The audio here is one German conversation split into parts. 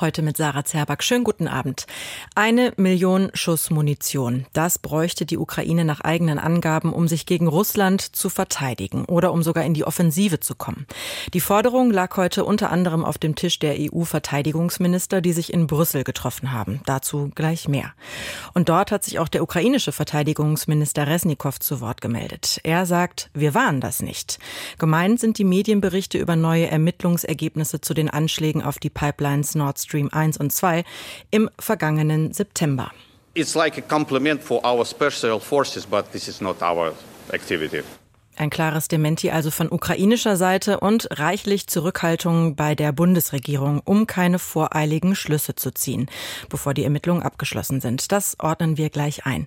Heute mit Sarah Zerback. Schönen guten Abend. Eine Million Schuss Munition. Das bräuchte die Ukraine nach eigenen Angaben, um sich gegen Russland zu verteidigen oder um sogar in die Offensive zu kommen. Die Forderung lag heute unter anderem auf dem Tisch der EU-Verteidigungsminister, die sich in Brüssel getroffen haben. Dazu gleich mehr. Und dort hat sich auch der ukrainische Verteidigungsminister Resnikow zu Wort gemeldet. Er sagt, wir waren das nicht. Gemeint sind die Medienberichte über neue Ermittlungsergebnisse zu den Anschlägen auf die Pipelines Nord Stream 1 und 2 im vergangenen September. It's like a compliment for our special forces, but this is not our activity. Ein klares Dementi also von ukrainischer Seite und reichlich Zurückhaltung bei der Bundesregierung, um keine voreiligen Schlüsse zu ziehen, bevor die Ermittlungen abgeschlossen sind. Das ordnen wir gleich ein.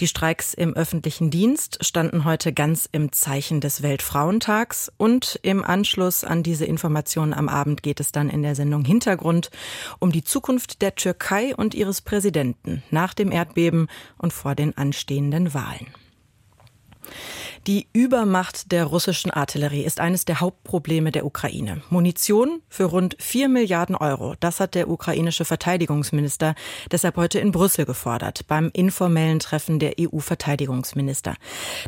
Die Streiks im öffentlichen Dienst standen heute ganz im Zeichen des Weltfrauentags und im Anschluss an diese Informationen am Abend geht es dann in der Sendung Hintergrund um die Zukunft der Türkei und ihres Präsidenten nach dem Erdbeben und vor den anstehenden Wahlen. Die Übermacht der russischen Artillerie ist eines der Hauptprobleme der Ukraine. Munition für rund vier Milliarden Euro. Das hat der ukrainische Verteidigungsminister deshalb heute in Brüssel gefordert, beim informellen Treffen der EU-Verteidigungsminister.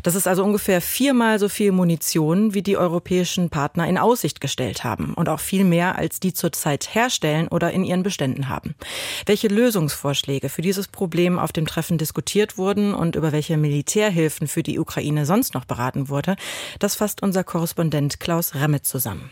Das ist also ungefähr viermal so viel Munition, wie die europäischen Partner in Aussicht gestellt haben. Und auch viel mehr, als die zurzeit herstellen oder in ihren Beständen haben. Welche Lösungsvorschläge für dieses Problem auf dem Treffen diskutiert wurden und über welche Militärhilfen für die Ukraine sonst noch beraten wurde. Das fasst unser Korrespondent Klaus Remme zusammen.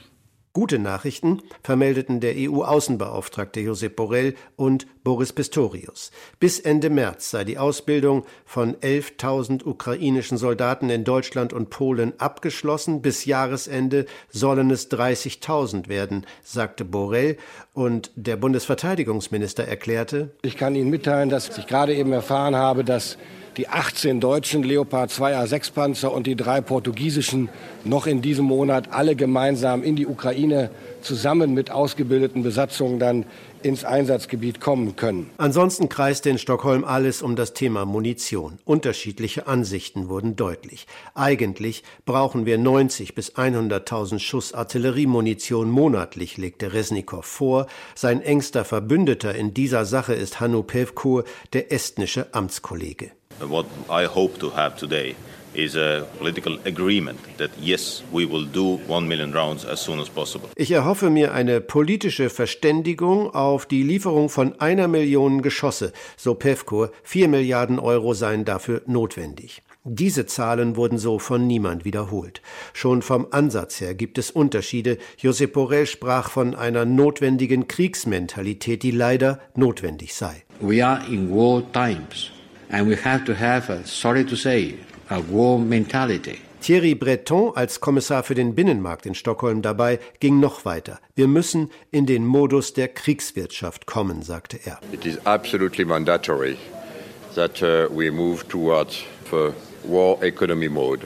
Gute Nachrichten vermeldeten der EU-Außenbeauftragte Josep Borrell und Boris Pistorius. Bis Ende März sei die Ausbildung von 11.000 ukrainischen Soldaten in Deutschland und Polen abgeschlossen. Bis Jahresende sollen es 30.000 werden, sagte Borrell. Und der Bundesverteidigungsminister erklärte, Ich kann Ihnen mitteilen, dass ich gerade eben erfahren habe, dass die 18 deutschen Leopard 2 A6 Panzer und die drei portugiesischen noch in diesem Monat alle gemeinsam in die Ukraine zusammen mit ausgebildeten Besatzungen dann ins Einsatzgebiet kommen können. Ansonsten kreiste in Stockholm alles um das Thema Munition. Unterschiedliche Ansichten wurden deutlich. Eigentlich brauchen wir 90 bis 100.000 Schuss Artilleriemunition monatlich, legte Resnikow vor. Sein engster Verbündeter in dieser Sache ist Hannu Pevkur, der estnische Amtskollege. What I hope to have today is a political agreement that yes, we will do one million rounds as soon as possible. Ich erhoffe mir eine politische Verständigung auf die Lieferung von einer Million Geschosse, so Pevkur. Vier Milliarden Euro seien dafür notwendig. Diese Zahlen wurden so von niemand wiederholt. Schon vom Ansatz her gibt es Unterschiede. Josep Borrell sprach von einer notwendigen Kriegsmentalität, die leider notwendig sei. We are in war times and we have to have, a, sorry to say, a war mentality. Thierry Breton als Kommissar für den Binnenmarkt in Stockholm dabei ging noch weiter. Wir müssen in den Modus der Kriegswirtschaft kommen, sagte er. It is absolutely mandatory that uh, we move towards the war economy mode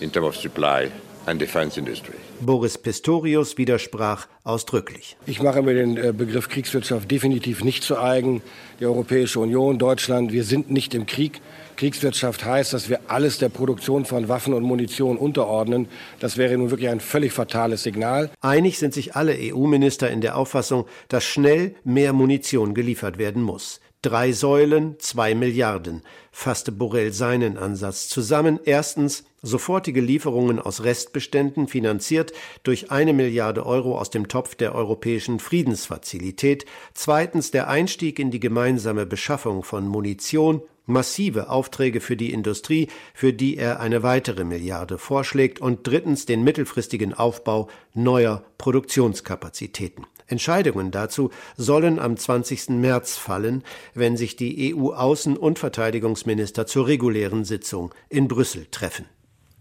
in terms of supply and defense industry. Boris Pistorius widersprach ausdrücklich. Ich mache mir den äh, Begriff Kriegswirtschaft definitiv nicht zu eigen. Die Europäische Union, Deutschland, wir sind nicht im Krieg. Kriegswirtschaft heißt, dass wir alles der Produktion von Waffen und Munition unterordnen. Das wäre nun wirklich ein völlig fatales Signal. Einig sind sich alle EU-Minister in der Auffassung, dass schnell mehr Munition geliefert werden muss. Drei Säulen, zwei Milliarden, fasste Borrell seinen Ansatz zusammen. Erstens sofortige Lieferungen aus Restbeständen, finanziert durch eine Milliarde Euro aus dem Topf der Europäischen Friedensfazilität. Zweitens der Einstieg in die gemeinsame Beschaffung von Munition massive Aufträge für die Industrie, für die er eine weitere Milliarde vorschlägt, und drittens den mittelfristigen Aufbau neuer Produktionskapazitäten. Entscheidungen dazu sollen am 20. März fallen, wenn sich die EU-Außen- und Verteidigungsminister zur regulären Sitzung in Brüssel treffen.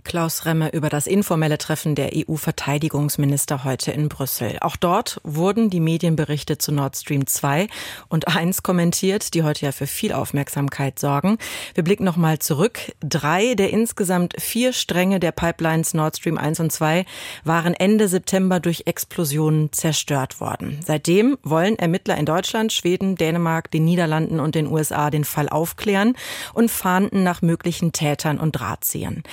Klaus Remme über das informelle Treffen der EU-Verteidigungsminister heute in Brüssel. Auch dort wurden die Medienberichte zu Nord Stream 2 und 1 kommentiert, die heute ja für viel Aufmerksamkeit sorgen. Wir blicken nochmal zurück. Drei der insgesamt vier Stränge der Pipelines Nord Stream 1 und 2 waren Ende September durch Explosionen zerstört worden. Seitdem wollen Ermittler in Deutschland, Schweden, Dänemark, den Niederlanden und den USA den Fall aufklären und fahnden nach möglichen Tätern und Drahtziehern.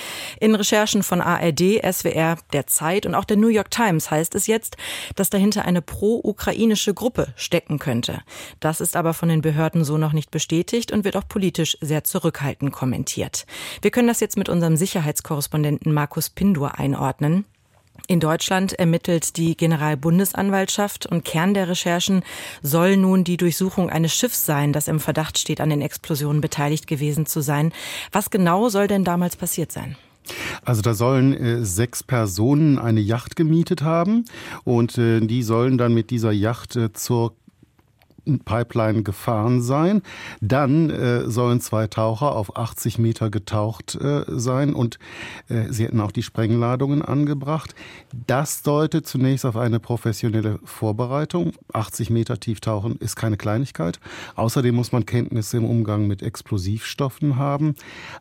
In Recherchen von ARD, SWR, der Zeit und auch der New York Times heißt es jetzt, dass dahinter eine pro-ukrainische Gruppe stecken könnte. Das ist aber von den Behörden so noch nicht bestätigt und wird auch politisch sehr zurückhaltend kommentiert. Wir können das jetzt mit unserem Sicherheitskorrespondenten Markus Pindur einordnen. In Deutschland ermittelt die Generalbundesanwaltschaft und Kern der Recherchen soll nun die Durchsuchung eines Schiffs sein, das im Verdacht steht, an den Explosionen beteiligt gewesen zu sein. Was genau soll denn damals passiert sein? Also da sollen äh, sechs Personen eine Yacht gemietet haben und äh, die sollen dann mit dieser Yacht äh, zur Pipeline gefahren sein. Dann äh, sollen zwei Taucher auf 80 Meter getaucht äh, sein und äh, sie hätten auch die Sprengladungen angebracht. Das deutet zunächst auf eine professionelle Vorbereitung. 80 Meter tief tauchen ist keine Kleinigkeit. Außerdem muss man Kenntnisse im Umgang mit Explosivstoffen haben.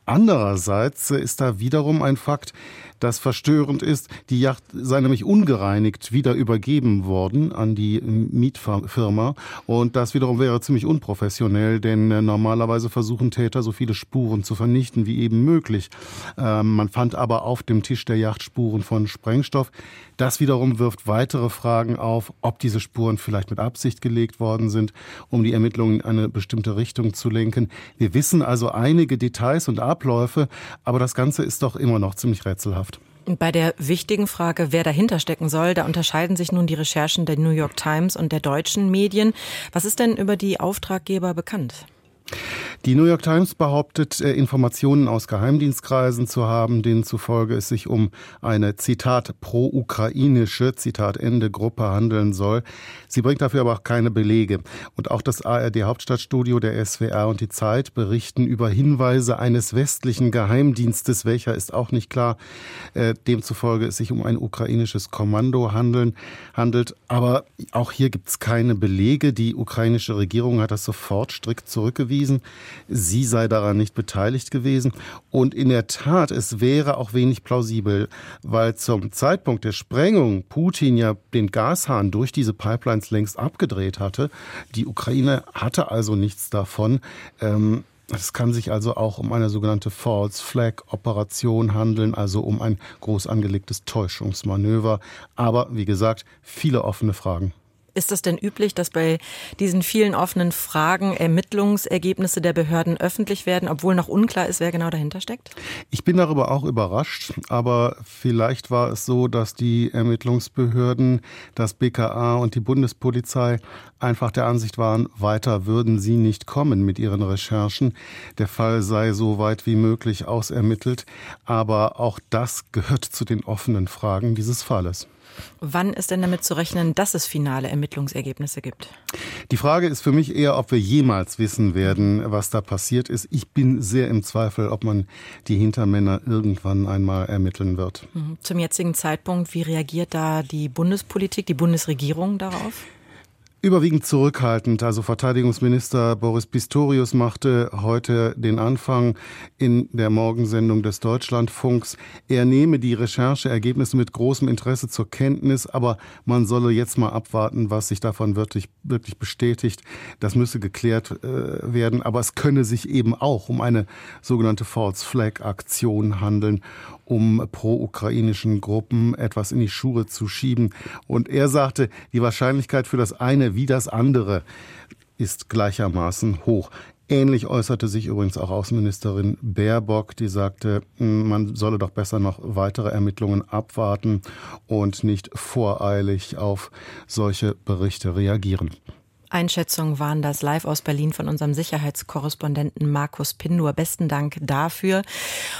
Andererseits ist da wiederum ein Fakt, das verstörend ist. Die Yacht sei nämlich ungereinigt wieder übergeben worden an die Mietfirma und das wiederum wäre ziemlich unprofessionell, denn äh, normalerweise versuchen Täter so viele Spuren zu vernichten wie eben möglich. Ähm, man fand aber auf dem Tisch der Yacht Spuren von Sprengstoff. Das wiederum wirft weitere Fragen auf, ob diese Spuren vielleicht mit Absicht gelegt worden sind, um die Ermittlungen in eine bestimmte Richtung zu lenken. Wir wissen also einige Details und Abläufe, aber das Ganze ist doch immer noch ziemlich rätselhaft. Bei der wichtigen Frage, wer dahinter stecken soll, da unterscheiden sich nun die Recherchen der New York Times und der deutschen Medien. Was ist denn über die Auftraggeber bekannt? Die New York Times behauptet, äh, Informationen aus Geheimdienstkreisen zu haben, denen zufolge es sich um eine Zitat pro-ukrainische Zitat Ende Gruppe handeln soll. Sie bringt dafür aber auch keine Belege. Und auch das ARD Hauptstadtstudio, der SWR und die Zeit berichten über Hinweise eines westlichen Geheimdienstes, welcher ist auch nicht klar. Äh, demzufolge es sich um ein ukrainisches Kommando handeln, handelt. Aber auch hier gibt es keine Belege. Die ukrainische Regierung hat das sofort strikt zurückgewiesen sie sei daran nicht beteiligt gewesen. Und in der Tat, es wäre auch wenig plausibel, weil zum Zeitpunkt der Sprengung Putin ja den Gashahn durch diese Pipelines längst abgedreht hatte. Die Ukraine hatte also nichts davon. Ähm, es kann sich also auch um eine sogenannte False Flag Operation handeln, also um ein groß angelegtes Täuschungsmanöver. Aber wie gesagt, viele offene Fragen. Ist es denn üblich, dass bei diesen vielen offenen Fragen Ermittlungsergebnisse der Behörden öffentlich werden, obwohl noch unklar ist, wer genau dahinter steckt? Ich bin darüber auch überrascht, aber vielleicht war es so, dass die Ermittlungsbehörden, das BKA und die Bundespolizei einfach der Ansicht waren, weiter würden sie nicht kommen mit ihren Recherchen. Der Fall sei so weit wie möglich ausermittelt, aber auch das gehört zu den offenen Fragen dieses Falles. Wann ist denn damit zu rechnen, dass es finale Ermittlungsergebnisse gibt? Die Frage ist für mich eher, ob wir jemals wissen werden, was da passiert ist. Ich bin sehr im Zweifel, ob man die Hintermänner irgendwann einmal ermitteln wird. Mhm. Zum jetzigen Zeitpunkt, wie reagiert da die Bundespolitik, die Bundesregierung darauf? Überwiegend zurückhaltend. Also Verteidigungsminister Boris Pistorius machte heute den Anfang in der Morgensendung des Deutschlandfunks. Er nehme die Rechercheergebnisse mit großem Interesse zur Kenntnis, aber man solle jetzt mal abwarten, was sich davon wirklich, wirklich bestätigt. Das müsse geklärt äh, werden, aber es könne sich eben auch um eine sogenannte False Flag Aktion handeln um pro-ukrainischen Gruppen etwas in die Schuhe zu schieben. Und er sagte, die Wahrscheinlichkeit für das eine wie das andere ist gleichermaßen hoch. Ähnlich äußerte sich übrigens auch Außenministerin Baerbock, die sagte, hm, man solle doch besser noch weitere Ermittlungen abwarten und nicht voreilig auf solche Berichte reagieren. Einschätzungen waren das live aus Berlin von unserem Sicherheitskorrespondenten Markus Pindur. Besten Dank dafür.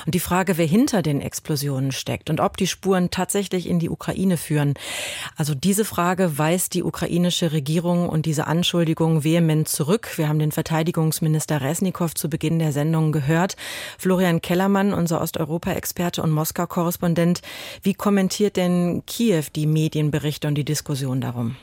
Und die Frage, wer hinter den Explosionen steckt und ob die Spuren tatsächlich in die Ukraine führen. Also diese Frage weist die ukrainische Regierung und diese Anschuldigung vehement zurück. Wir haben den Verteidigungsminister Resnikow zu Beginn der Sendung gehört. Florian Kellermann, unser Osteuropa-Experte und Moskau-Korrespondent. Wie kommentiert denn Kiew die Medienberichte und die Diskussion darum?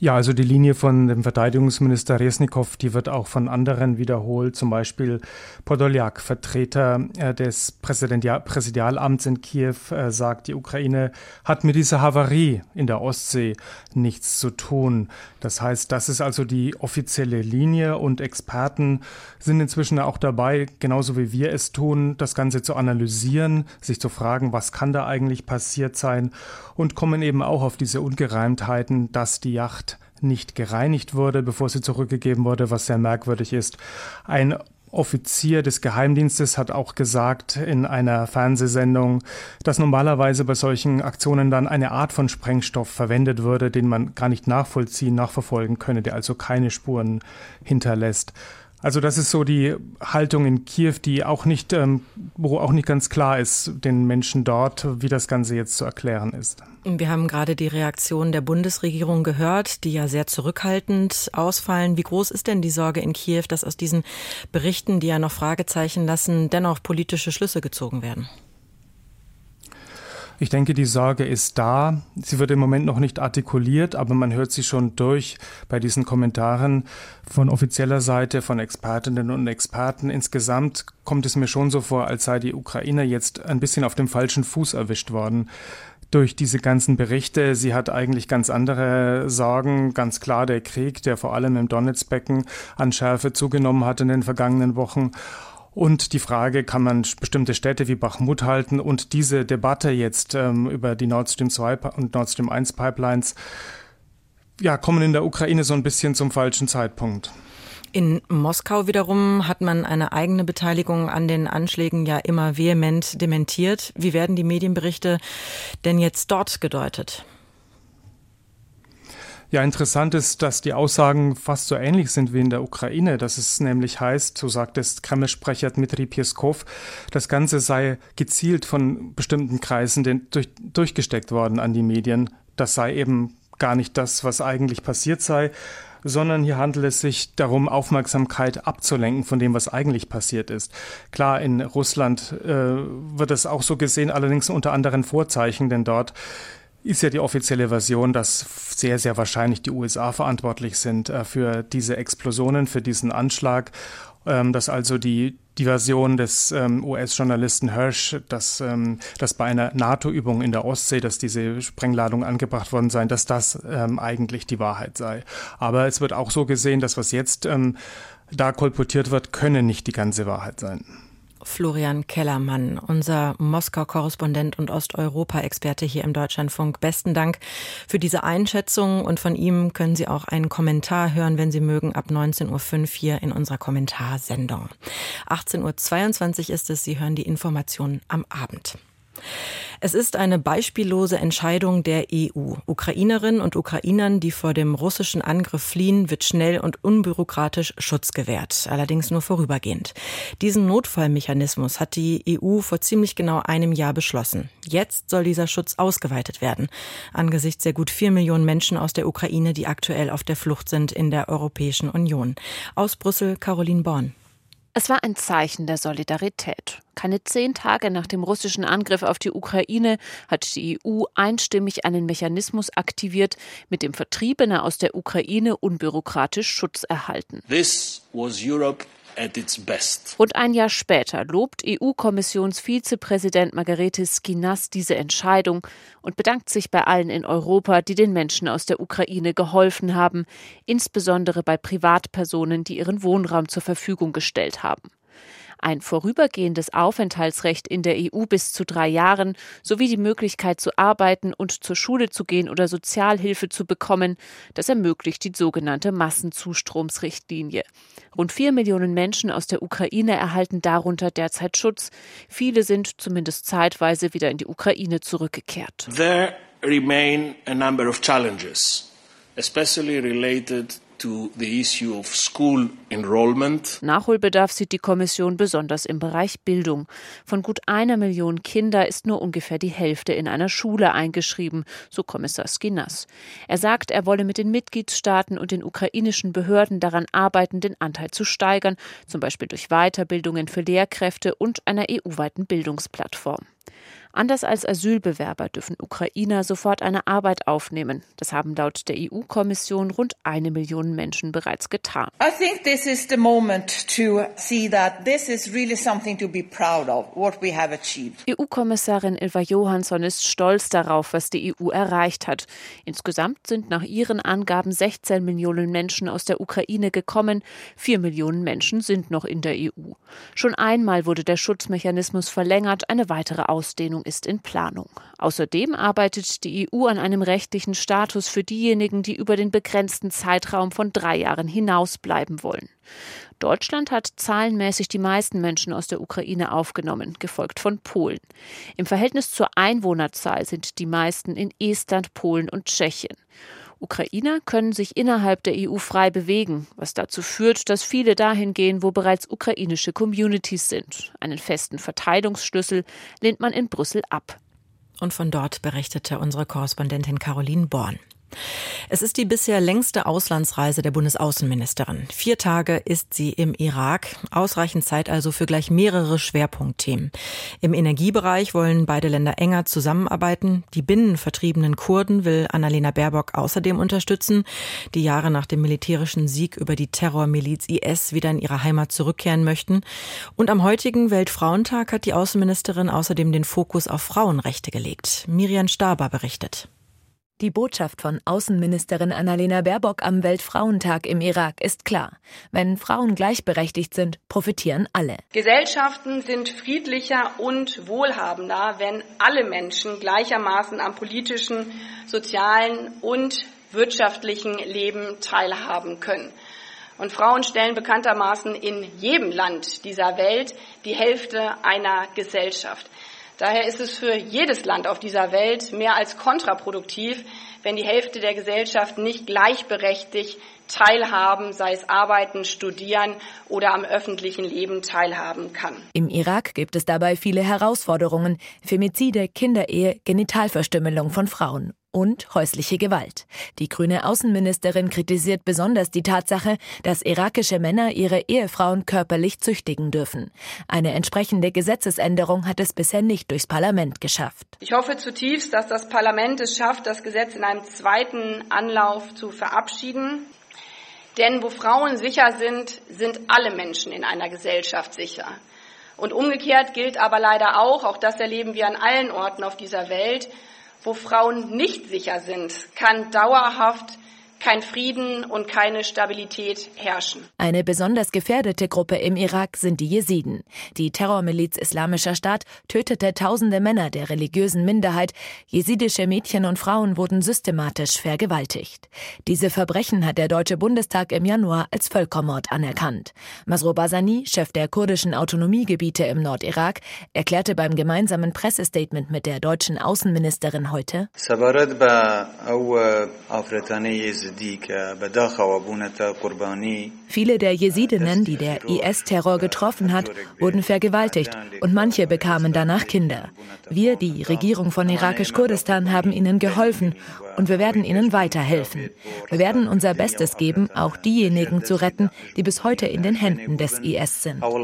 Ja, also die Linie von dem Verteidigungsminister Resnikow, die wird auch von anderen wiederholt. Zum Beispiel Podoljak, Vertreter äh, des Präsidialamts in Kiew, äh, sagt, die Ukraine hat mit dieser Havarie in der Ostsee nichts zu tun. Das heißt, das ist also die offizielle Linie und Experten sind inzwischen auch dabei, genauso wie wir es tun, das Ganze zu analysieren, sich zu fragen, was kann da eigentlich passiert sein und kommen eben auch auf diese Ungereimtheiten, dass die Yacht nicht gereinigt wurde, bevor sie zurückgegeben wurde, was sehr merkwürdig ist. Ein Offizier des Geheimdienstes hat auch gesagt in einer Fernsehsendung, dass normalerweise bei solchen Aktionen dann eine Art von Sprengstoff verwendet würde, den man gar nicht nachvollziehen, nachverfolgen könne, der also keine Spuren hinterlässt. Also das ist so die Haltung in Kiew, die auch nicht, ähm, wo auch nicht ganz klar ist den Menschen dort, wie das Ganze jetzt zu erklären ist. Wir haben gerade die Reaktion der Bundesregierung gehört, die ja sehr zurückhaltend ausfallen. Wie groß ist denn die Sorge in Kiew, dass aus diesen Berichten, die ja noch Fragezeichen lassen, dennoch politische Schlüsse gezogen werden? Ich denke, die Sorge ist da. Sie wird im Moment noch nicht artikuliert, aber man hört sie schon durch bei diesen Kommentaren von offizieller Seite, von Expertinnen und Experten. Insgesamt kommt es mir schon so vor, als sei die Ukraine jetzt ein bisschen auf dem falschen Fuß erwischt worden durch diese ganzen Berichte. Sie hat eigentlich ganz andere Sorgen. Ganz klar der Krieg, der vor allem im Donetsbecken an Schärfe zugenommen hat in den vergangenen Wochen. Und die Frage, kann man bestimmte Städte wie Bachmut halten? Und diese Debatte jetzt ähm, über die Nord Stream 2 und Nord Stream 1 Pipelines, ja, kommen in der Ukraine so ein bisschen zum falschen Zeitpunkt. In Moskau wiederum hat man eine eigene Beteiligung an den Anschlägen ja immer vehement dementiert. Wie werden die Medienberichte denn jetzt dort gedeutet? Ja, interessant ist, dass die Aussagen fast so ähnlich sind wie in der Ukraine. Dass es nämlich heißt, so sagt es Kreml-Sprecher Dmitri Peskov, das Ganze sei gezielt von bestimmten Kreisen durch, durchgesteckt worden an die Medien. Das sei eben gar nicht das, was eigentlich passiert sei, sondern hier handelt es sich darum, Aufmerksamkeit abzulenken von dem, was eigentlich passiert ist. Klar, in Russland äh, wird es auch so gesehen, allerdings unter anderen Vorzeichen, denn dort ist ja die offizielle Version, dass sehr, sehr wahrscheinlich die USA verantwortlich sind äh, für diese Explosionen, für diesen Anschlag, ähm, dass also die die Version des ähm, US-Journalisten Hirsch, dass, ähm, dass bei einer NATO-Übung in der Ostsee, dass diese Sprengladung angebracht worden sei, dass das ähm, eigentlich die Wahrheit sei. Aber es wird auch so gesehen, dass was jetzt ähm, da kolportiert wird, könne nicht die ganze Wahrheit sein. Florian Kellermann, unser Moskau-Korrespondent und Osteuropa-Experte hier im Deutschlandfunk. Besten Dank für diese Einschätzung und von ihm können Sie auch einen Kommentar hören, wenn Sie mögen, ab 19.05 Uhr hier in unserer Kommentarsendung. 18.22 Uhr ist es, Sie hören die Informationen am Abend. Es ist eine beispiellose Entscheidung der EU. Ukrainerinnen und Ukrainern, die vor dem russischen Angriff fliehen, wird schnell und unbürokratisch Schutz gewährt, allerdings nur vorübergehend. Diesen Notfallmechanismus hat die EU vor ziemlich genau einem Jahr beschlossen. Jetzt soll dieser Schutz ausgeweitet werden, angesichts der gut vier Millionen Menschen aus der Ukraine, die aktuell auf der Flucht sind in der Europäischen Union. Aus Brüssel Caroline Born. Es war ein Zeichen der Solidarität. Keine zehn Tage nach dem russischen Angriff auf die Ukraine hat die EU einstimmig einen Mechanismus aktiviert, mit dem Vertriebene aus der Ukraine unbürokratisch Schutz erhalten. This was Europe und ein Jahr später lobt EU-Kommissionsvizepräsident Margarete Skinas diese Entscheidung und bedankt sich bei allen in Europa, die den Menschen aus der Ukraine geholfen haben, insbesondere bei Privatpersonen, die ihren Wohnraum zur Verfügung gestellt haben ein vorübergehendes Aufenthaltsrecht in der EU bis zu drei Jahren sowie die Möglichkeit zu arbeiten und zur Schule zu gehen oder Sozialhilfe zu bekommen. Das ermöglicht die sogenannte Massenzustromsrichtlinie. Rund vier Millionen Menschen aus der Ukraine erhalten darunter derzeit Schutz. Viele sind zumindest zeitweise wieder in die Ukraine zurückgekehrt. There remain a number of challenges, especially related Nachholbedarf sieht die Kommission besonders im Bereich Bildung. Von gut einer Million Kinder ist nur ungefähr die Hälfte in einer Schule eingeschrieben, so Kommissar Skinas. Er sagt, er wolle mit den Mitgliedstaaten und den ukrainischen Behörden daran arbeiten, den Anteil zu steigern, zum Beispiel durch Weiterbildungen für Lehrkräfte und einer EU-weiten Bildungsplattform. Anders als Asylbewerber dürfen Ukrainer sofort eine Arbeit aufnehmen. Das haben laut der EU-Kommission rund eine Million Menschen bereits getan. I think this is the moment to see that this is really something to be proud of, what we have achieved. EU-Kommissarin Ilva Johansson ist stolz darauf, was die EU erreicht hat. Insgesamt sind nach ihren Angaben 16 Millionen Menschen aus der Ukraine gekommen. Vier Millionen Menschen sind noch in der EU. Schon einmal wurde der Schutzmechanismus verlängert. Eine weitere Ausdehnung ist in Planung. Außerdem arbeitet die EU an einem rechtlichen Status für diejenigen, die über den begrenzten Zeitraum von drei Jahren hinaus bleiben wollen. Deutschland hat zahlenmäßig die meisten Menschen aus der Ukraine aufgenommen, gefolgt von Polen. Im Verhältnis zur Einwohnerzahl sind die meisten in Estland, Polen und Tschechien. Ukrainer können sich innerhalb der EU frei bewegen, was dazu führt, dass viele dahin gehen, wo bereits ukrainische Communities sind. Einen festen Verteilungsschlüssel lehnt man in Brüssel ab. Und von dort berichtete unsere Korrespondentin Caroline Born. Es ist die bisher längste Auslandsreise der Bundesaußenministerin. Vier Tage ist sie im Irak. Ausreichend Zeit also für gleich mehrere Schwerpunktthemen. Im Energiebereich wollen beide Länder enger zusammenarbeiten. Die binnenvertriebenen Kurden will Annalena Baerbock außerdem unterstützen, die Jahre nach dem militärischen Sieg über die Terrormiliz IS wieder in ihre Heimat zurückkehren möchten. Und am heutigen Weltfrauentag hat die Außenministerin außerdem den Fokus auf Frauenrechte gelegt. Miriam Staber berichtet. Die Botschaft von Außenministerin Annalena Baerbock am Weltfrauentag im Irak ist klar. Wenn Frauen gleichberechtigt sind, profitieren alle. Gesellschaften sind friedlicher und wohlhabender, wenn alle Menschen gleichermaßen am politischen, sozialen und wirtschaftlichen Leben teilhaben können. Und Frauen stellen bekanntermaßen in jedem Land dieser Welt die Hälfte einer Gesellschaft. Daher ist es für jedes Land auf dieser Welt mehr als kontraproduktiv, wenn die Hälfte der Gesellschaft nicht gleichberechtigt teilhaben, sei es arbeiten, studieren oder am öffentlichen Leben teilhaben kann. Im Irak gibt es dabei viele Herausforderungen. Femizide, Kinderehe, Genitalverstümmelung von Frauen und häusliche Gewalt. Die grüne Außenministerin kritisiert besonders die Tatsache, dass irakische Männer ihre Ehefrauen körperlich züchtigen dürfen. Eine entsprechende Gesetzesänderung hat es bisher nicht durchs Parlament geschafft. Ich hoffe zutiefst, dass das Parlament es schafft, das Gesetz in einem zweiten Anlauf zu verabschieden. Denn wo Frauen sicher sind, sind alle Menschen in einer Gesellschaft sicher. Und umgekehrt gilt aber leider auch, auch das erleben wir an allen Orten auf dieser Welt, wo Frauen nicht sicher sind, kann dauerhaft kein Frieden und keine Stabilität herrschen. Eine besonders gefährdete Gruppe im Irak sind die Jesiden. Die Terrormiliz Islamischer Staat tötete tausende Männer der religiösen Minderheit. Jesidische Mädchen und Frauen wurden systematisch vergewaltigt. Diese Verbrechen hat der Deutsche Bundestag im Januar als Völkermord anerkannt. Masro Basani, Chef der kurdischen Autonomiegebiete im Nordirak, erklärte beim gemeinsamen Pressestatement mit der deutschen Außenministerin heute, Viele der Jesidinnen, die der IS-Terror getroffen hat, wurden vergewaltigt und manche bekamen danach Kinder. Wir, die Regierung von irakisch-Kurdistan, haben ihnen geholfen und wir werden ihnen weiterhelfen. Wir werden unser Bestes geben, auch diejenigen zu retten, die bis heute in den Händen des IS sind. Aber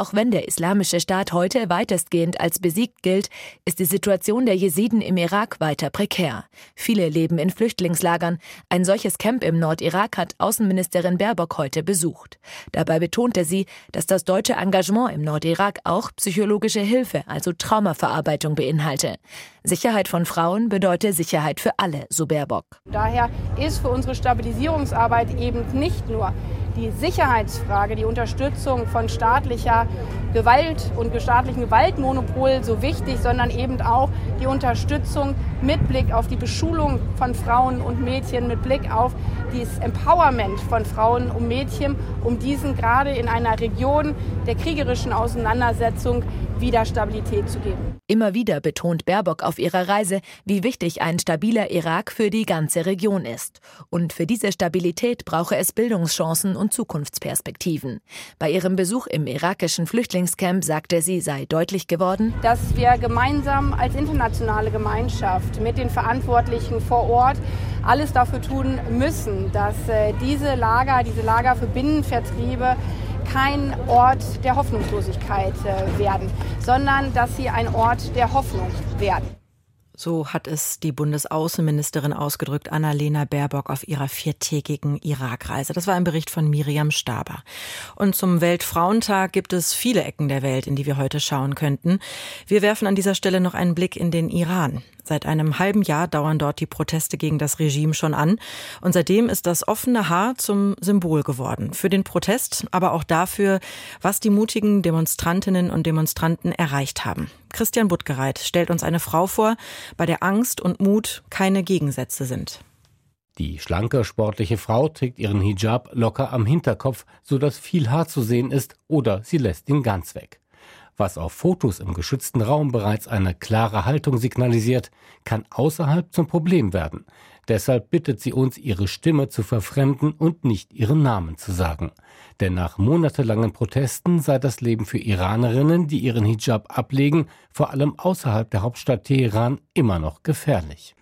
auch wenn der islamische Staat heute weitestgehend als besiegt gilt, ist die Situation der Jesiden im Irak weiter prekär. Viele leben in Flüchtlingslagern. Ein solches Camp im Nordirak hat Außenministerin Baerbock heute besucht. Dabei betonte sie, dass das deutsche Engagement im Nordirak auch psychologische Hilfe, also Traumaverarbeitung beinhalte. Sicherheit von Frauen bedeutet Sicherheit für alle, so Baerbock. Daher ist für unsere Stabilisierungsarbeit eben nicht nur die Sicherheitsfrage, die Unterstützung von staatlicher Gewalt und staatlichen Gewaltmonopol so wichtig, sondern eben auch die Unterstützung mit Blick auf die Beschulung von Frauen und Mädchen, mit Blick auf das Empowerment von Frauen und Mädchen, um diesen gerade in einer Region der kriegerischen Auseinandersetzung wieder Stabilität zu geben. Immer wieder betont Baerbock auf ihrer Reise, wie wichtig ein stabiler Irak für die ganze Region ist. Und für diese Stabilität brauche es Bildungschancen und Zukunftsperspektiven. Bei ihrem Besuch im irakischen Flüchtlingscamp sagte sie, sei deutlich geworden, dass wir gemeinsam als internationale Gemeinschaft mit den Verantwortlichen vor Ort alles dafür tun müssen, dass äh, diese Lager, diese Lager für Binnenvertriebe kein Ort der Hoffnungslosigkeit äh, werden, sondern dass sie ein Ort der Hoffnung werden. So hat es die Bundesaußenministerin ausgedrückt, Annalena Baerbock, auf ihrer viertägigen Irakreise. Das war ein Bericht von Miriam Staber. Und zum Weltfrauentag gibt es viele Ecken der Welt, in die wir heute schauen könnten. Wir werfen an dieser Stelle noch einen Blick in den Iran. Seit einem halben Jahr dauern dort die Proteste gegen das Regime schon an. Und seitdem ist das offene Haar zum Symbol geworden. Für den Protest, aber auch dafür, was die mutigen Demonstrantinnen und Demonstranten erreicht haben. Christian Buttgereit stellt uns eine Frau vor, bei der Angst und Mut keine Gegensätze sind. Die schlanke, sportliche Frau trägt ihren Hijab locker am Hinterkopf, sodass viel Haar zu sehen ist, oder sie lässt ihn ganz weg. Was auf Fotos im geschützten Raum bereits eine klare Haltung signalisiert, kann außerhalb zum Problem werden. Deshalb bittet sie uns, ihre Stimme zu verfremden und nicht ihren Namen zu sagen. Denn nach monatelangen Protesten sei das Leben für Iranerinnen, die ihren Hijab ablegen, vor allem außerhalb der Hauptstadt Teheran, immer noch gefährlich.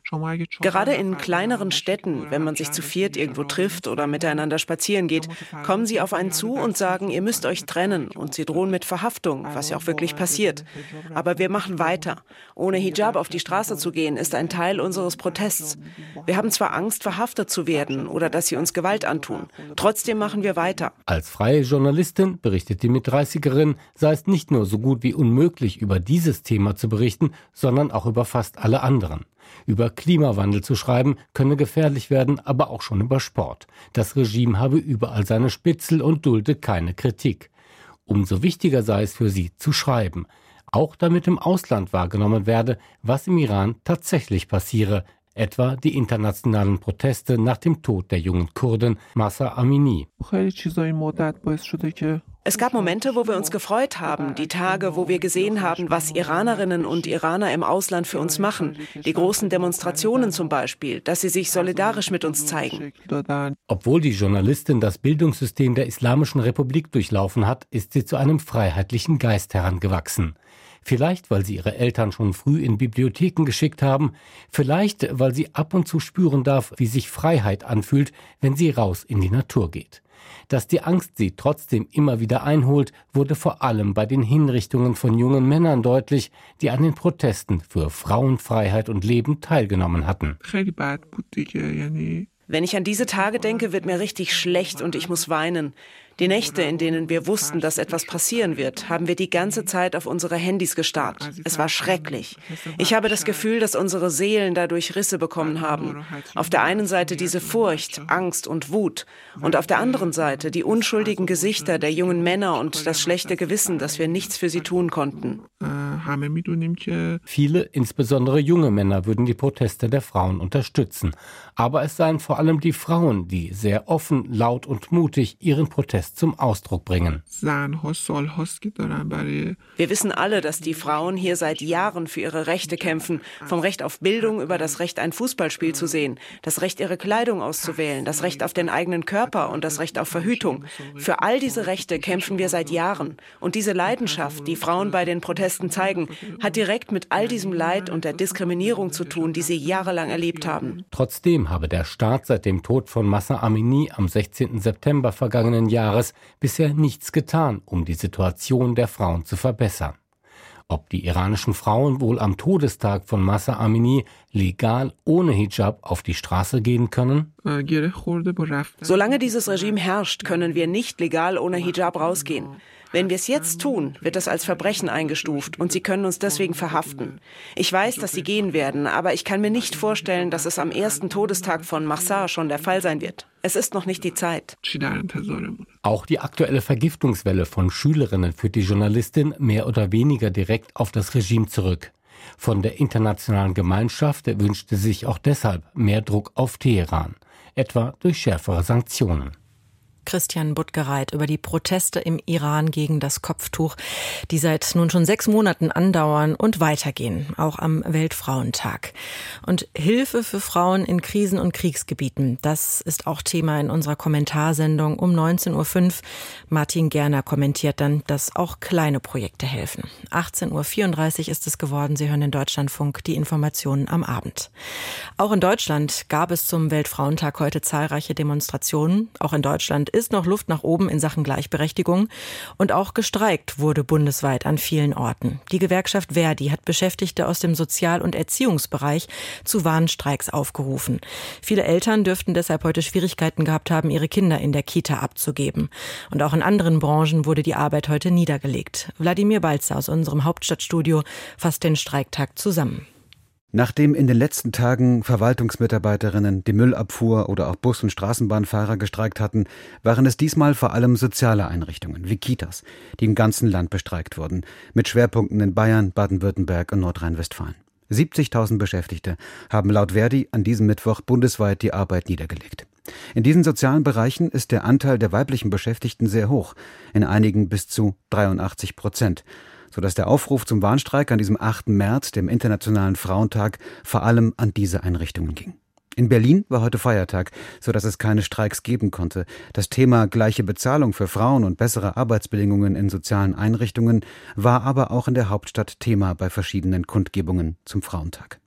Gerade in kleineren Städten, wenn man sich zu viert irgendwo trifft oder miteinander spazieren geht, kommen sie auf einen zu und sagen, ihr müsst euch trennen und sie drohen mit Verhaftung, was ja auch wirklich passiert. Aber wir machen weiter. Ohne Hijab auf die Straße zu gehen, ist ein Teil unseres Protests. Wir haben zwar Angst, verhaftet zu werden oder dass sie uns Gewalt antun. Trotzdem machen wir weiter. Als freie Journalistin, berichtet die Mit-30erin, sei es nicht nur so gut wie unmöglich, über dieses Thema zu berichten, sondern auch über fast alle anderen. Über Klimawandel zu schreiben, könne gefährlich werden, aber auch schon über Sport. Das Regime habe überall seine Spitzel und dulde keine Kritik. Umso wichtiger sei es für sie zu schreiben, auch damit im Ausland wahrgenommen werde, was im Iran tatsächlich passiere, etwa die internationalen Proteste nach dem Tod der jungen Kurdin Massa Amini. Es gab Momente, wo wir uns gefreut haben, die Tage, wo wir gesehen haben, was Iranerinnen und Iraner im Ausland für uns machen, die großen Demonstrationen zum Beispiel, dass sie sich solidarisch mit uns zeigen. Obwohl die Journalistin das Bildungssystem der Islamischen Republik durchlaufen hat, ist sie zu einem freiheitlichen Geist herangewachsen. Vielleicht, weil sie ihre Eltern schon früh in Bibliotheken geschickt haben, vielleicht, weil sie ab und zu spüren darf, wie sich Freiheit anfühlt, wenn sie raus in die Natur geht. Dass die Angst sie trotzdem immer wieder einholt, wurde vor allem bei den Hinrichtungen von jungen Männern deutlich, die an den Protesten für Frauenfreiheit und Leben teilgenommen hatten. Wenn ich an diese Tage denke, wird mir richtig schlecht und ich muss weinen. Die Nächte, in denen wir wussten, dass etwas passieren wird, haben wir die ganze Zeit auf unsere Handys gestarrt. Es war schrecklich. Ich habe das Gefühl, dass unsere Seelen dadurch Risse bekommen haben. Auf der einen Seite diese Furcht, Angst und Wut und auf der anderen Seite die unschuldigen Gesichter der jungen Männer und das schlechte Gewissen, dass wir nichts für sie tun konnten. Viele, insbesondere junge Männer, würden die Proteste der Frauen unterstützen. Aber es seien vor allem die Frauen, die sehr offen, laut und mutig ihren Protest zum Ausdruck bringen. Wir wissen alle, dass die Frauen hier seit Jahren für ihre Rechte kämpfen. Vom Recht auf Bildung über das Recht, ein Fußballspiel zu sehen, das Recht, ihre Kleidung auszuwählen, das Recht auf den eigenen Körper und das Recht auf Verhütung. Für all diese Rechte kämpfen wir seit Jahren. Und diese Leidenschaft, die Frauen bei den Protesten zeigen, hat direkt mit all diesem Leid und der Diskriminierung zu tun, die sie jahrelang erlebt haben. Trotzdem habe der Staat seit dem Tod von Massa Amini am 16. September vergangenen Jahres bisher nichts getan, um die Situation der Frauen zu verbessern. Ob die iranischen Frauen wohl am Todestag von Massa Amini legal ohne Hijab auf die Straße gehen können? Solange dieses Regime herrscht, können wir nicht legal ohne Hijab rausgehen. Wenn wir es jetzt tun, wird das als Verbrechen eingestuft und sie können uns deswegen verhaften. Ich weiß, dass sie gehen werden, aber ich kann mir nicht vorstellen, dass es am ersten Todestag von Mahsa schon der Fall sein wird. Es ist noch nicht die Zeit. Auch die aktuelle Vergiftungswelle von Schülerinnen führt die Journalistin mehr oder weniger direkt auf das Regime zurück. Von der internationalen Gemeinschaft wünschte sich auch deshalb mehr Druck auf Teheran, etwa durch schärfere Sanktionen. Christian Buttgereit über die Proteste im Iran gegen das Kopftuch, die seit nun schon sechs Monaten andauern und weitergehen, auch am Weltfrauentag. Und Hilfe für Frauen in Krisen- und Kriegsgebieten, das ist auch Thema in unserer Kommentarsendung um 19.05 Uhr. Martin Gerner kommentiert dann, dass auch kleine Projekte helfen. 18.34 Uhr ist es geworden. Sie hören in Deutschlandfunk die Informationen am Abend. Auch in Deutschland gab es zum Weltfrauentag heute zahlreiche Demonstrationen. Auch in Deutschland ist noch Luft nach oben in Sachen Gleichberechtigung. Und auch gestreikt wurde bundesweit an vielen Orten. Die Gewerkschaft Verdi hat Beschäftigte aus dem Sozial- und Erziehungsbereich zu Warnstreiks aufgerufen. Viele Eltern dürften deshalb heute Schwierigkeiten gehabt haben, ihre Kinder in der Kita abzugeben. Und auch in anderen Branchen wurde die Arbeit heute niedergelegt. Wladimir Balzer aus unserem Hauptstadtstudio fasst den Streiktag zusammen. Nachdem in den letzten Tagen Verwaltungsmitarbeiterinnen, die Müllabfuhr oder auch Bus- und Straßenbahnfahrer gestreikt hatten, waren es diesmal vor allem soziale Einrichtungen wie Kitas, die im ganzen Land bestreikt wurden, mit Schwerpunkten in Bayern, Baden-Württemberg und Nordrhein-Westfalen. 70.000 Beschäftigte haben laut Verdi an diesem Mittwoch bundesweit die Arbeit niedergelegt. In diesen sozialen Bereichen ist der Anteil der weiblichen Beschäftigten sehr hoch, in einigen bis zu 83 Prozent sodass der Aufruf zum Warnstreik an diesem 8. März, dem Internationalen Frauentag, vor allem an diese Einrichtungen ging. In Berlin war heute Feiertag, sodass es keine Streiks geben konnte. Das Thema gleiche Bezahlung für Frauen und bessere Arbeitsbedingungen in sozialen Einrichtungen war aber auch in der Hauptstadt Thema bei verschiedenen Kundgebungen zum Frauentag.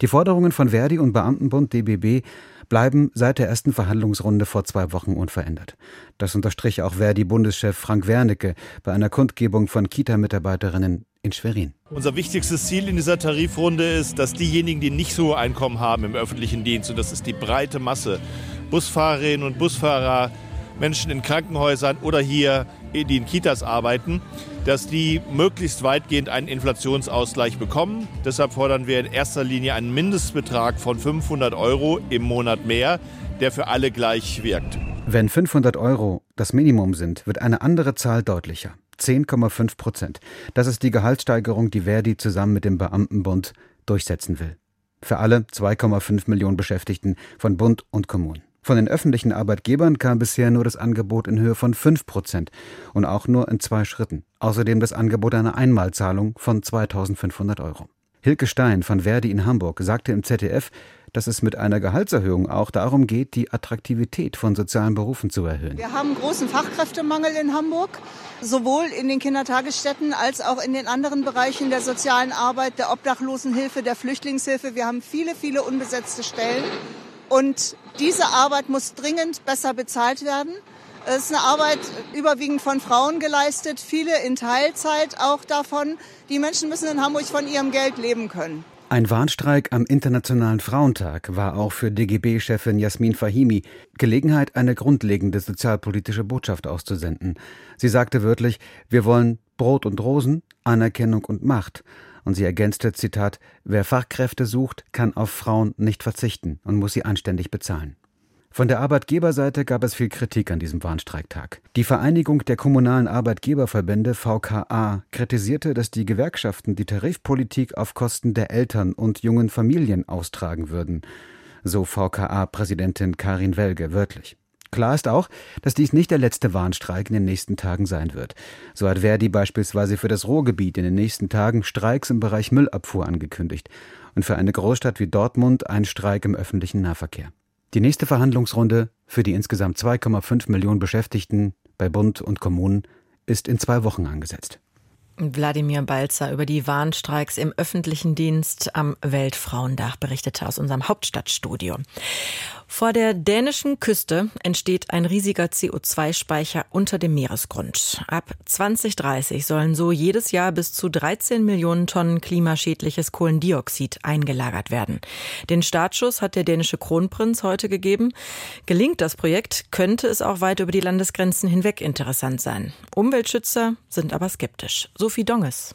Die Forderungen von Verdi und Beamtenbund DBB bleiben seit der ersten Verhandlungsrunde vor zwei Wochen unverändert. Das unterstrich auch Verdi-Bundeschef Frank Wernicke bei einer Kundgebung von Kita-Mitarbeiterinnen in Schwerin. Unser wichtigstes Ziel in dieser Tarifrunde ist, dass diejenigen, die nicht so Einkommen haben im öffentlichen Dienst, und das ist die breite Masse, Busfahrerinnen und Busfahrer, Menschen in Krankenhäusern oder hier, die in Kitas arbeiten, dass die möglichst weitgehend einen Inflationsausgleich bekommen. Deshalb fordern wir in erster Linie einen Mindestbetrag von 500 Euro im Monat mehr, der für alle gleich wirkt. Wenn 500 Euro das Minimum sind, wird eine andere Zahl deutlicher. 10,5 Prozent. Das ist die Gehaltssteigerung, die Verdi zusammen mit dem Beamtenbund durchsetzen will. Für alle 2,5 Millionen Beschäftigten von Bund und Kommunen. Von den öffentlichen Arbeitgebern kam bisher nur das Angebot in Höhe von 5 Prozent und auch nur in zwei Schritten. Außerdem das Angebot einer Einmalzahlung von 2500 Euro. Hilke Stein von Verdi in Hamburg sagte im ZDF, dass es mit einer Gehaltserhöhung auch darum geht, die Attraktivität von sozialen Berufen zu erhöhen. Wir haben großen Fachkräftemangel in Hamburg, sowohl in den Kindertagesstätten als auch in den anderen Bereichen der sozialen Arbeit, der Obdachlosenhilfe, der Flüchtlingshilfe. Wir haben viele, viele unbesetzte Stellen. Und diese Arbeit muss dringend besser bezahlt werden. Es ist eine Arbeit überwiegend von Frauen geleistet, viele in Teilzeit auch davon. Die Menschen müssen in Hamburg von ihrem Geld leben können. Ein Warnstreik am Internationalen Frauentag war auch für DGB-Chefin Jasmin Fahimi Gelegenheit, eine grundlegende sozialpolitische Botschaft auszusenden. Sie sagte wörtlich, wir wollen Brot und Rosen, Anerkennung und Macht. Und sie ergänzte, Zitat, wer Fachkräfte sucht, kann auf Frauen nicht verzichten und muss sie anständig bezahlen. Von der Arbeitgeberseite gab es viel Kritik an diesem Warnstreiktag. Die Vereinigung der kommunalen Arbeitgeberverbände VKA kritisierte, dass die Gewerkschaften die Tarifpolitik auf Kosten der Eltern und jungen Familien austragen würden. So VKA-Präsidentin Karin Welge wörtlich. Klar ist auch, dass dies nicht der letzte Warnstreik in den nächsten Tagen sein wird. So hat Verdi beispielsweise für das Ruhrgebiet in den nächsten Tagen Streiks im Bereich Müllabfuhr angekündigt und für eine Großstadt wie Dortmund einen Streik im öffentlichen Nahverkehr. Die nächste Verhandlungsrunde für die insgesamt 2,5 Millionen Beschäftigten bei Bund und Kommunen ist in zwei Wochen angesetzt. Wladimir Balzer über die Warnstreiks im öffentlichen Dienst am Weltfrauendach berichtete aus unserem Hauptstadtstudio. Vor der dänischen Küste entsteht ein riesiger CO2-Speicher unter dem Meeresgrund. Ab 2030 sollen so jedes Jahr bis zu 13 Millionen Tonnen klimaschädliches Kohlendioxid eingelagert werden. Den Startschuss hat der dänische Kronprinz heute gegeben. Gelingt das Projekt, könnte es auch weit über die Landesgrenzen hinweg interessant sein. Umweltschützer sind aber skeptisch. Sophie Donges.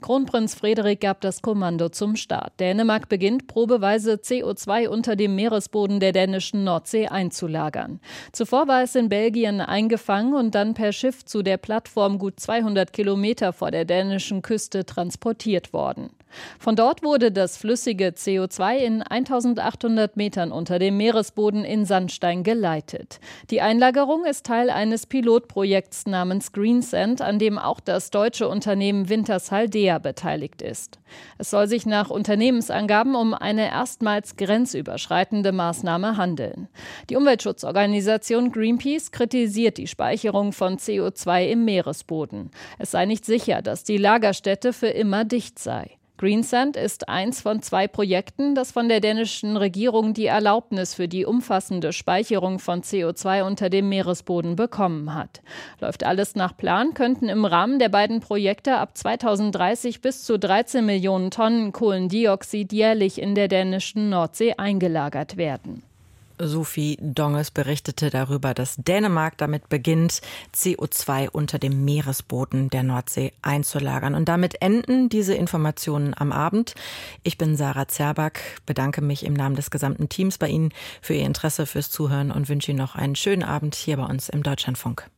Kronprinz Frederik gab das Kommando zum Start. Dänemark beginnt probeweise CO2 unter dem Meeresboden der dänischen Nordsee einzulagern. Zuvor war es in Belgien eingefangen und dann per Schiff zu der Plattform gut 200 Kilometer vor der dänischen Küste transportiert worden. Von dort wurde das flüssige CO2 in 1800 Metern unter dem Meeresboden in Sandstein geleitet. Die Einlagerung ist Teil eines Pilotprojekts namens Greensand, an dem auch das deutsche Unternehmen Wintershaldea beteiligt ist. Es soll sich nach Unternehmensangaben um eine erstmals grenzüberschreitende Maßnahme handeln. Die Umweltschutzorganisation Greenpeace kritisiert die Speicherung von CO2 im Meeresboden. Es sei nicht sicher, dass die Lagerstätte für immer dicht sei. Greensand ist eins von zwei Projekten, das von der dänischen Regierung die Erlaubnis für die umfassende Speicherung von CO2 unter dem Meeresboden bekommen hat. Läuft alles nach Plan, könnten im Rahmen der beiden Projekte ab 2030 bis zu 13 Millionen Tonnen Kohlendioxid jährlich in der dänischen Nordsee eingelagert werden. Sophie Donges berichtete darüber, dass Dänemark damit beginnt, CO2 unter dem Meeresboden der Nordsee einzulagern. Und damit enden diese Informationen am Abend. Ich bin Sarah Zerback, bedanke mich im Namen des gesamten Teams bei Ihnen für Ihr Interesse, fürs Zuhören und wünsche Ihnen noch einen schönen Abend hier bei uns im Deutschlandfunk.